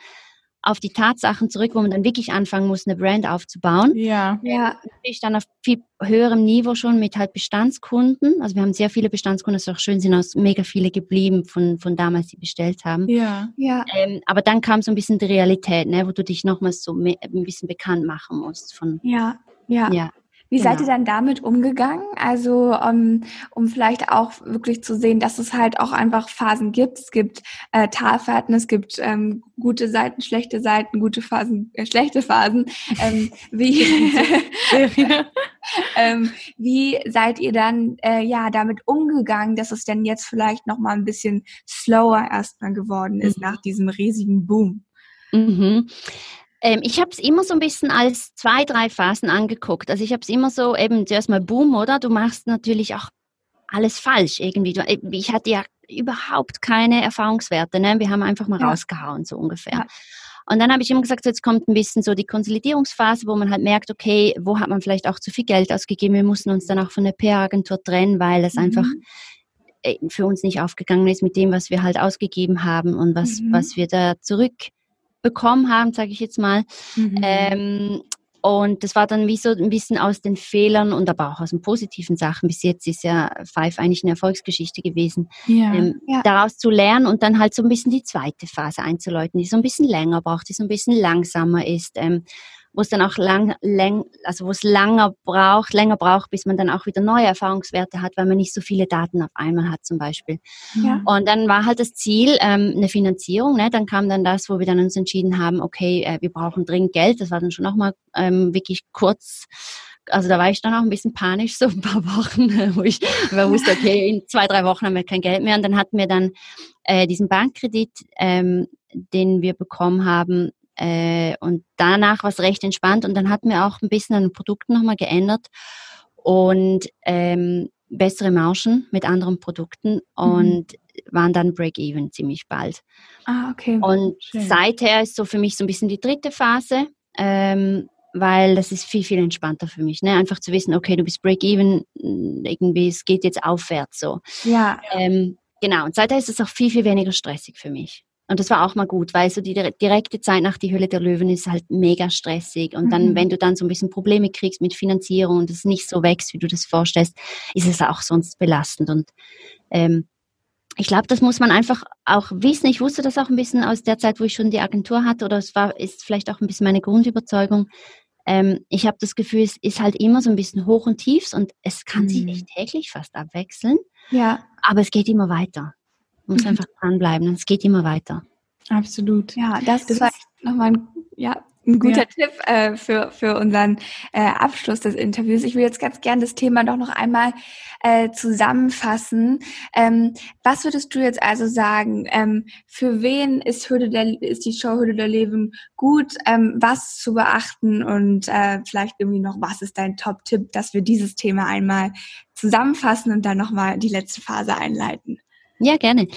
auf die Tatsachen zurück, wo man dann wirklich anfangen muss, eine Brand aufzubauen. Ja. Ja. Natürlich dann auf viel höherem Niveau schon mit halt Bestandskunden. Also wir haben sehr viele Bestandskunden, das ist auch schön, sind aus mega viele geblieben von, von damals, die bestellt haben. Ja. Ja. Ähm, aber dann kam so ein bisschen die Realität, ne, wo du dich nochmals so ein bisschen bekannt machen musst von. Ja. Ja. ja. Wie genau. seid ihr dann damit umgegangen? Also um, um vielleicht auch wirklich zu sehen, dass es halt auch einfach Phasen gibt. Es gibt äh, Talfahrten, es gibt ähm, gute Seiten, schlechte Seiten, gute Phasen, äh, schlechte Phasen. Ähm, wie, ähm, wie seid ihr dann äh, ja damit umgegangen, dass es denn jetzt vielleicht noch mal ein bisschen slower erstmal geworden ist mhm. nach diesem riesigen Boom? Mhm. Ähm, ich habe es immer so ein bisschen als zwei, drei Phasen angeguckt. Also ich habe es immer so eben zuerst mal Boom, oder? Du machst natürlich auch alles falsch irgendwie. Äh, ich hatte ja überhaupt keine Erfahrungswerte. Ne? Wir haben einfach mal ja. rausgehauen, so ungefähr. Ja. Und dann habe ich immer gesagt, so jetzt kommt ein bisschen so die Konsolidierungsphase, wo man halt merkt, okay, wo hat man vielleicht auch zu viel Geld ausgegeben? Wir mussten uns dann auch von der PR-Agentur trennen, weil das mhm. einfach äh, für uns nicht aufgegangen ist mit dem, was wir halt ausgegeben haben und was, mhm. was wir da zurück bekommen haben, sage ich jetzt mal. Mhm. Ähm, und das war dann wie so ein bisschen aus den Fehlern und aber auch aus den positiven Sachen. Bis jetzt ist ja Five eigentlich eine Erfolgsgeschichte gewesen. Ja, ähm, ja. Daraus zu lernen und dann halt so ein bisschen die zweite Phase einzuläuten, die so ein bisschen länger braucht, die so ein bisschen langsamer ist. Ähm, wo es dann auch lang, lang also wo es länger braucht, länger braucht, bis man dann auch wieder neue Erfahrungswerte hat, weil man nicht so viele Daten auf einmal hat zum Beispiel. Ja. Und dann war halt das Ziel ähm, eine Finanzierung. Ne? Dann kam dann das, wo wir dann uns entschieden haben, okay, äh, wir brauchen dringend Geld. Das war dann schon nochmal ähm, wirklich kurz also da war ich dann auch ein bisschen panisch, so ein paar Wochen, wo ich wusste, okay, in zwei, drei Wochen haben wir kein Geld mehr. Und dann hatten wir dann äh, diesen Bankkredit, ähm, den wir bekommen haben, äh, und danach war es recht entspannt und dann hatten wir auch ein bisschen an den Produkten nochmal geändert und ähm, bessere Margen mit anderen Produkten mhm. und waren dann Break-Even ziemlich bald. Ah, okay. Und Schön. seither ist so für mich so ein bisschen die dritte Phase, ähm, weil das ist viel, viel entspannter für mich. Ne? Einfach zu wissen, okay, du bist Break-Even, irgendwie, es geht jetzt aufwärts so. Ja. Ähm, genau, und seither ist es auch viel, viel weniger stressig für mich. Und das war auch mal gut, weil so die direkte Zeit nach die Höhle der Löwen ist halt mega stressig. Und dann, mhm. wenn du dann so ein bisschen Probleme kriegst mit Finanzierung und es nicht so wächst, wie du das vorstellst, ist es auch sonst belastend. Und ähm, ich glaube, das muss man einfach auch wissen. Ich wusste das auch ein bisschen aus der Zeit, wo ich schon die Agentur hatte, oder es war, ist vielleicht auch ein bisschen meine Grundüberzeugung. Ähm, ich habe das Gefühl, es ist halt immer so ein bisschen hoch und tiefs und es kann mhm. sich nicht täglich fast abwechseln. Ja. Aber es geht immer weiter. Muss mhm. einfach dranbleiben und es geht immer weiter. Absolut. Ja, das, das war nochmal ein, ja, ein guter ja. Tipp äh, für, für unseren äh, Abschluss des Interviews. Ich will jetzt ganz gern das Thema doch noch einmal äh, zusammenfassen. Ähm, was würdest du jetzt also sagen? Ähm, für wen ist Hürde der ist die Show Hürde der Leben gut? Ähm, was zu beachten und äh, vielleicht irgendwie noch was ist dein Top-Tipp, dass wir dieses Thema einmal zusammenfassen und dann nochmal die letzte Phase einleiten? Ja, gerne.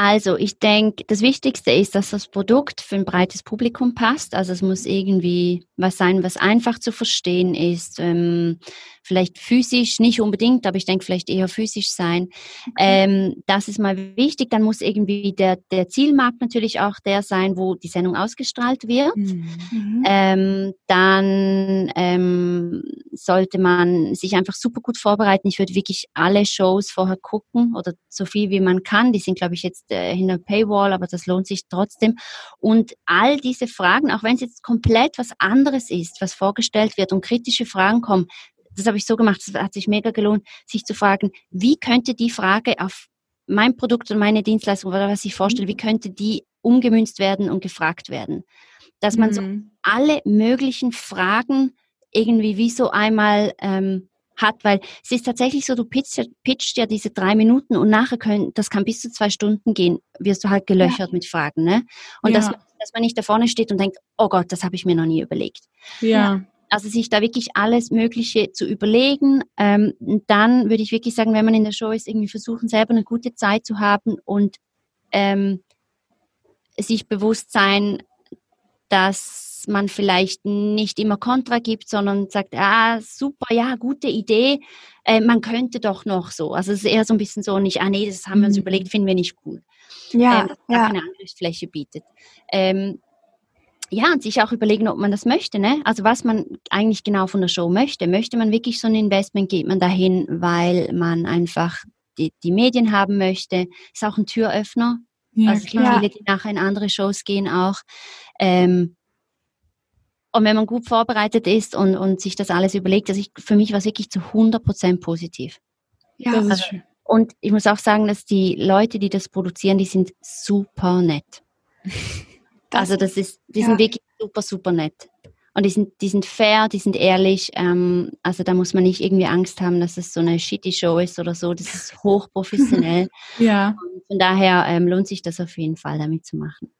Also ich denke, das Wichtigste ist, dass das Produkt für ein breites Publikum passt. Also es muss irgendwie was sein, was einfach zu verstehen ist. Ähm, vielleicht physisch, nicht unbedingt, aber ich denke vielleicht eher physisch sein. Okay. Ähm, das ist mal wichtig. Dann muss irgendwie der, der Zielmarkt natürlich auch der sein, wo die Sendung ausgestrahlt wird. Mhm. Ähm, dann ähm, sollte man sich einfach super gut vorbereiten. Ich würde wirklich alle Shows vorher gucken oder so viel wie man kann. Die sind, glaube ich, jetzt äh, hinter Paywall, aber das lohnt sich trotzdem. Und all diese Fragen, auch wenn es jetzt komplett was anderes ist, was vorgestellt wird und kritische Fragen kommen, das habe ich so gemacht, das hat sich mega gelohnt, sich zu fragen, wie könnte die Frage auf mein Produkt und meine Dienstleistung oder was ich vorstelle, wie könnte die umgemünzt werden und gefragt werden? Dass man mhm. so alle möglichen Fragen irgendwie wie so einmal ähm, hat, weil es ist tatsächlich so, du pitchst, pitchst ja diese drei Minuten und nachher können, das kann bis zu zwei Stunden gehen, wirst du halt gelöchert ja. mit Fragen, ne? Und ja. dass, dass man nicht da vorne steht und denkt, oh Gott, das habe ich mir noch nie überlegt. Ja. Also sich da wirklich alles Mögliche zu überlegen. Ähm, dann würde ich wirklich sagen, wenn man in der Show ist, irgendwie versuchen, selber eine gute Zeit zu haben und ähm, sich bewusst sein, dass man vielleicht nicht immer Kontra gibt, sondern sagt, ah, super, ja, gute Idee, äh, man könnte doch noch so. Also es ist eher so ein bisschen so, nicht, ah nee, das haben wir uns mhm. überlegt, finden wir nicht cool. Ja, ähm, ja. keine Angriffsfläche bietet. Ähm, ja, und sich auch überlegen, ob man das möchte, ne? Also was man eigentlich genau von der Show möchte. Möchte man wirklich so ein Investment, geht man dahin, weil man einfach die, die Medien haben möchte. Ist auch ein Türöffner. Ja, also klar. viele, die nachher in andere Shows gehen auch. Ähm, und wenn man gut vorbereitet ist und, und sich das alles überlegt, also ich, für mich war es wirklich zu 100% positiv. Ja, das ist also, schön. Und ich muss auch sagen, dass die Leute, die das produzieren, die sind super nett. Das also das ist, die ja. sind wirklich super, super nett. Und die sind, die sind fair, die sind ehrlich. Ähm, also da muss man nicht irgendwie Angst haben, dass es so eine shitty Show ist oder so. Das ist hochprofessionell. ja. Und von daher ähm, lohnt sich das auf jeden Fall, damit zu machen.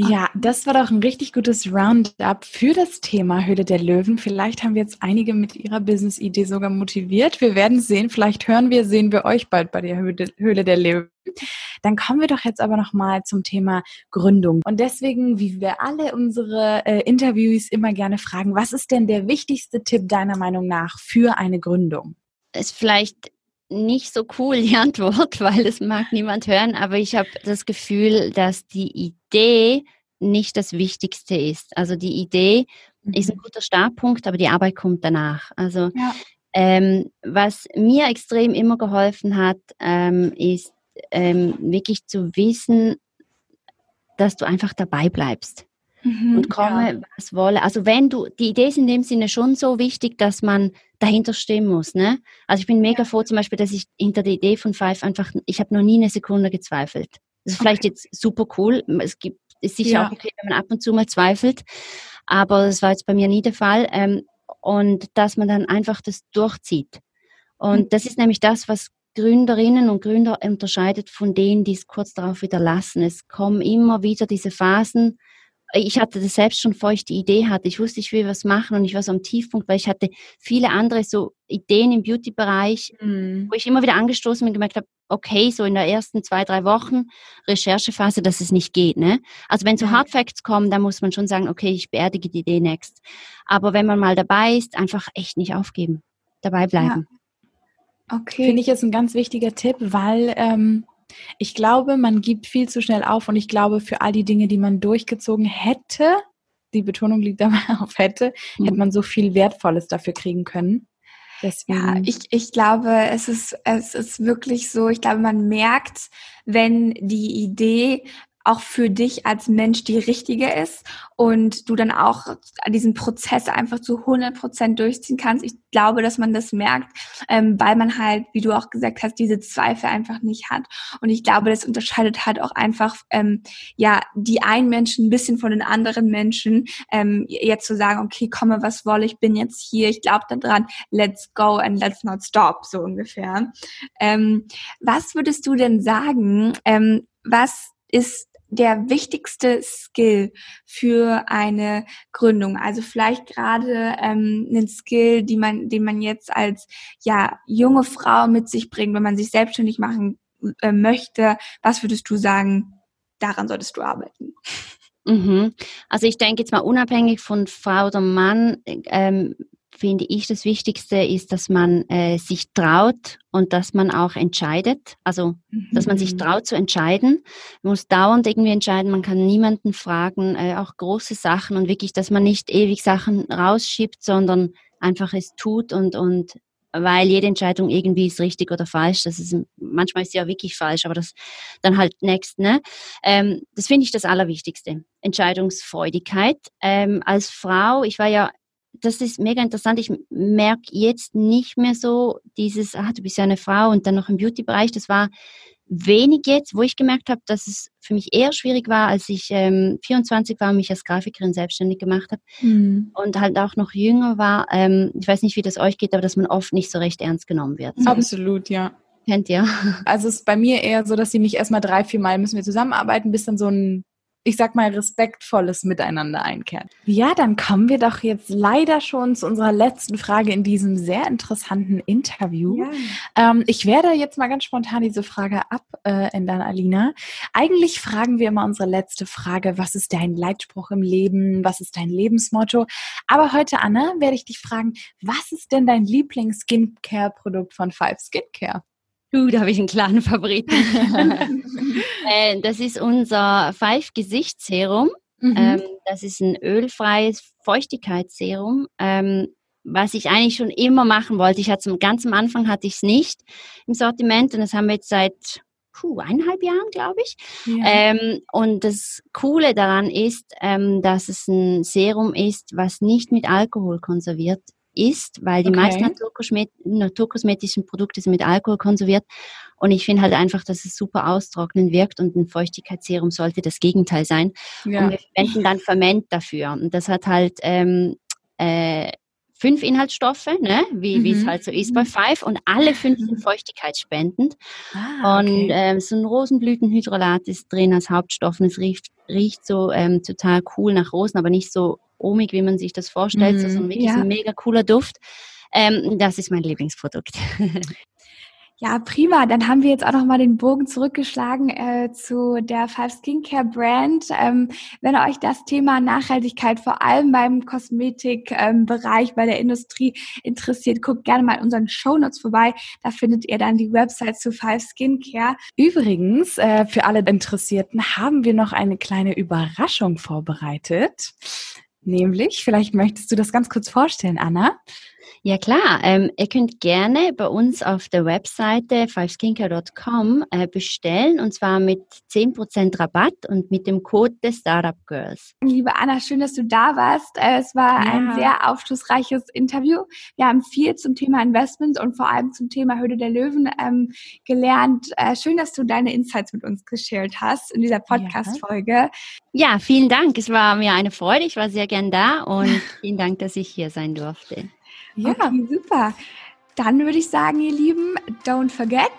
Ja, das war doch ein richtig gutes Roundup für das Thema Höhle der Löwen. Vielleicht haben wir jetzt einige mit ihrer Business-Idee sogar motiviert. Wir werden sehen. Vielleicht hören wir, sehen wir euch bald bei der Höhle der Löwen. Dann kommen wir doch jetzt aber nochmal zum Thema Gründung. Und deswegen, wie wir alle unsere äh, Interviews immer gerne fragen, was ist denn der wichtigste Tipp deiner Meinung nach für eine Gründung? Ist vielleicht nicht so cool die Antwort, weil das mag niemand hören, aber ich habe das Gefühl, dass die Idee nicht das Wichtigste ist. Also die Idee mhm. ist ein mhm. guter Startpunkt, aber die Arbeit kommt danach. Also ja. ähm, was mir extrem immer geholfen hat, ähm, ist ähm, wirklich zu wissen, dass du einfach dabei bleibst. Mhm, und komme, ja. was wolle. Also wenn du, die Idee ist in dem Sinne schon so wichtig, dass man dahinter stehen muss. Ne? Also ich bin mega froh zum Beispiel, dass ich hinter der Idee von Five einfach, ich habe noch nie eine Sekunde gezweifelt. Das ist okay. vielleicht jetzt super cool. Es gibt, ist sicher ja. auch okay, wenn man ab und zu mal zweifelt. Aber das war jetzt bei mir nie der Fall. Ähm, und dass man dann einfach das durchzieht. Und mhm. das ist nämlich das, was Gründerinnen und Gründer unterscheidet von denen, die es kurz darauf wieder lassen. Es kommen immer wieder diese Phasen. Ich hatte das selbst schon, bevor ich die Idee hatte. Ich wusste, ich will was machen und ich war so am Tiefpunkt, weil ich hatte viele andere so Ideen im Beauty-Bereich, mhm. wo ich immer wieder angestoßen bin und gemerkt habe, okay, so in der ersten zwei, drei Wochen Recherchephase, dass es nicht geht. Ne? Also wenn so. Hard Facts kommen, dann muss man schon sagen, okay, ich beerdige die Idee next. Aber wenn man mal dabei ist, einfach echt nicht aufgeben, dabei bleiben. Ja. Okay. Finde ich jetzt ein ganz wichtiger Tipp, weil ähm, ich glaube, man gibt viel zu schnell auf und ich glaube, für all die Dinge, die man durchgezogen hätte, die Betonung liegt dabei auf hätte, mhm. hätte man so viel Wertvolles dafür kriegen können. Deswegen. Ja, ich, ich glaube, es ist, es ist wirklich so, ich glaube, man merkt, wenn die Idee auch für dich als Mensch die richtige ist und du dann auch diesen Prozess einfach zu 100 Prozent durchziehen kannst. Ich glaube, dass man das merkt, ähm, weil man halt, wie du auch gesagt hast, diese Zweifel einfach nicht hat. Und ich glaube, das unterscheidet halt auch einfach, ähm, ja, die einen Menschen ein bisschen von den anderen Menschen, ähm, jetzt zu sagen, okay, komme, was wolle, ich bin jetzt hier, ich glaube daran, let's go and let's not stop, so ungefähr. Ähm, was würdest du denn sagen, ähm, was ist der wichtigste Skill für eine Gründung? Also vielleicht gerade ähm, einen Skill, die man, den man jetzt als ja junge Frau mit sich bringt, wenn man sich selbstständig machen äh, möchte. Was würdest du sagen? Daran solltest du arbeiten. Mhm. Also ich denke jetzt mal unabhängig von Frau oder Mann, ähm, finde ich, das Wichtigste ist, dass man äh, sich traut und dass man auch entscheidet. Also, mhm. dass man sich mhm. traut zu entscheiden. Man muss dauernd irgendwie entscheiden. Man kann niemanden fragen, äh, auch große Sachen und wirklich, dass man nicht ewig Sachen rausschiebt, sondern einfach es tut und, und weil jede Entscheidung irgendwie ist richtig oder falsch. Das ist, manchmal ist sie ja wirklich falsch, aber das dann halt next, ne? Ähm, das finde ich das Allerwichtigste. Entscheidungsfreudigkeit. Ähm, als Frau, ich war ja das ist mega interessant. Ich merke jetzt nicht mehr so dieses, ah, du bist ja eine Frau und dann noch im Beauty-Bereich. Das war wenig jetzt, wo ich gemerkt habe, dass es für mich eher schwierig war, als ich ähm, 24 war und mich als Grafikerin selbstständig gemacht habe mhm. und halt auch noch jünger war. Ähm, ich weiß nicht, wie das euch geht, aber dass man oft nicht so recht ernst genommen wird. So. Absolut, ja. Kennt ihr? Also es ist bei mir eher so, dass sie mich erstmal drei, vier Mal müssen wir zusammenarbeiten, bis dann so ein ich sag mal, respektvolles Miteinander einkehrt. Ja, dann kommen wir doch jetzt leider schon zu unserer letzten Frage in diesem sehr interessanten Interview. Ja. Ähm, ich werde jetzt mal ganz spontan diese Frage abändern, äh, Alina. Eigentlich fragen wir immer unsere letzte Frage, was ist dein Leitspruch im Leben? Was ist dein Lebensmotto? Aber heute, Anna, werde ich dich fragen, was ist denn dein Lieblings-Skincare-Produkt von Five Skincare? Uh, da habe ich einen klaren Favoriten. äh, das ist unser Five Gesichtsserum. Mhm. Ähm, das ist ein ölfreies Feuchtigkeitsserum, ähm, was ich eigentlich schon immer machen wollte. Ich hatte ganz am Anfang hatte ich es nicht im Sortiment und das haben wir jetzt seit puh, eineinhalb Jahren, glaube ich. Ja. Ähm, und das Coole daran ist, dass es ein Serum ist, was nicht mit Alkohol konserviert ist, weil die okay. meisten Naturkosmet naturkosmetischen Produkte sind mit Alkohol konserviert. Und ich finde halt einfach, dass es super austrocknen wirkt und ein Feuchtigkeitsserum sollte das Gegenteil sein. Ja. Und wir verwenden dann Ferment dafür. Und das hat halt ähm, äh, fünf Inhaltsstoffe, ne? wie mhm. es halt so ist bei Five und alle fünf sind feuchtigkeitsspendend. Ah, okay. Und ähm, so ein Rosenblütenhydrolat ist drin als Hauptstoff und es riecht, riecht so ähm, total cool nach Rosen, aber nicht so ohmig, wie man sich das vorstellt, mm, sondern wirklich ja. ein mega cooler Duft. Ähm, das ist mein Lieblingsprodukt. Ja, prima. Dann haben wir jetzt auch noch mal den Bogen zurückgeschlagen äh, zu der Five Skincare Brand. Ähm, wenn euch das Thema Nachhaltigkeit vor allem beim Kosmetikbereich, ähm, bei der Industrie interessiert, guckt gerne mal in unseren Show Notes vorbei. Da findet ihr dann die Website zu Five Skincare. Übrigens, äh, für alle Interessierten haben wir noch eine kleine Überraschung vorbereitet. Nämlich, vielleicht möchtest du das ganz kurz vorstellen, Anna. Ja klar, ähm, ihr könnt gerne bei uns auf der Webseite fiveskincare.com äh, bestellen und zwar mit 10% Rabatt und mit dem Code des Startup Girls. Liebe Anna, schön, dass du da warst. Äh, es war ja. ein sehr aufschlussreiches Interview. Wir haben viel zum Thema Investments und vor allem zum Thema Höhle der Löwen ähm, gelernt. Äh, schön, dass du deine Insights mit uns geshared hast in dieser Podcast-Folge. Ja. ja, vielen Dank. Es war mir eine Freude. Ich war sehr gern da und vielen Dank, dass ich hier sein durfte. Ja, okay, super. Dann würde ich sagen, ihr Lieben, don't forget,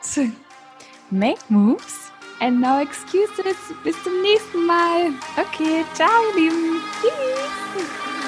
make moves and no excuses. Bis zum nächsten Mal. Okay, ciao, ihr Lieben. Tschüss.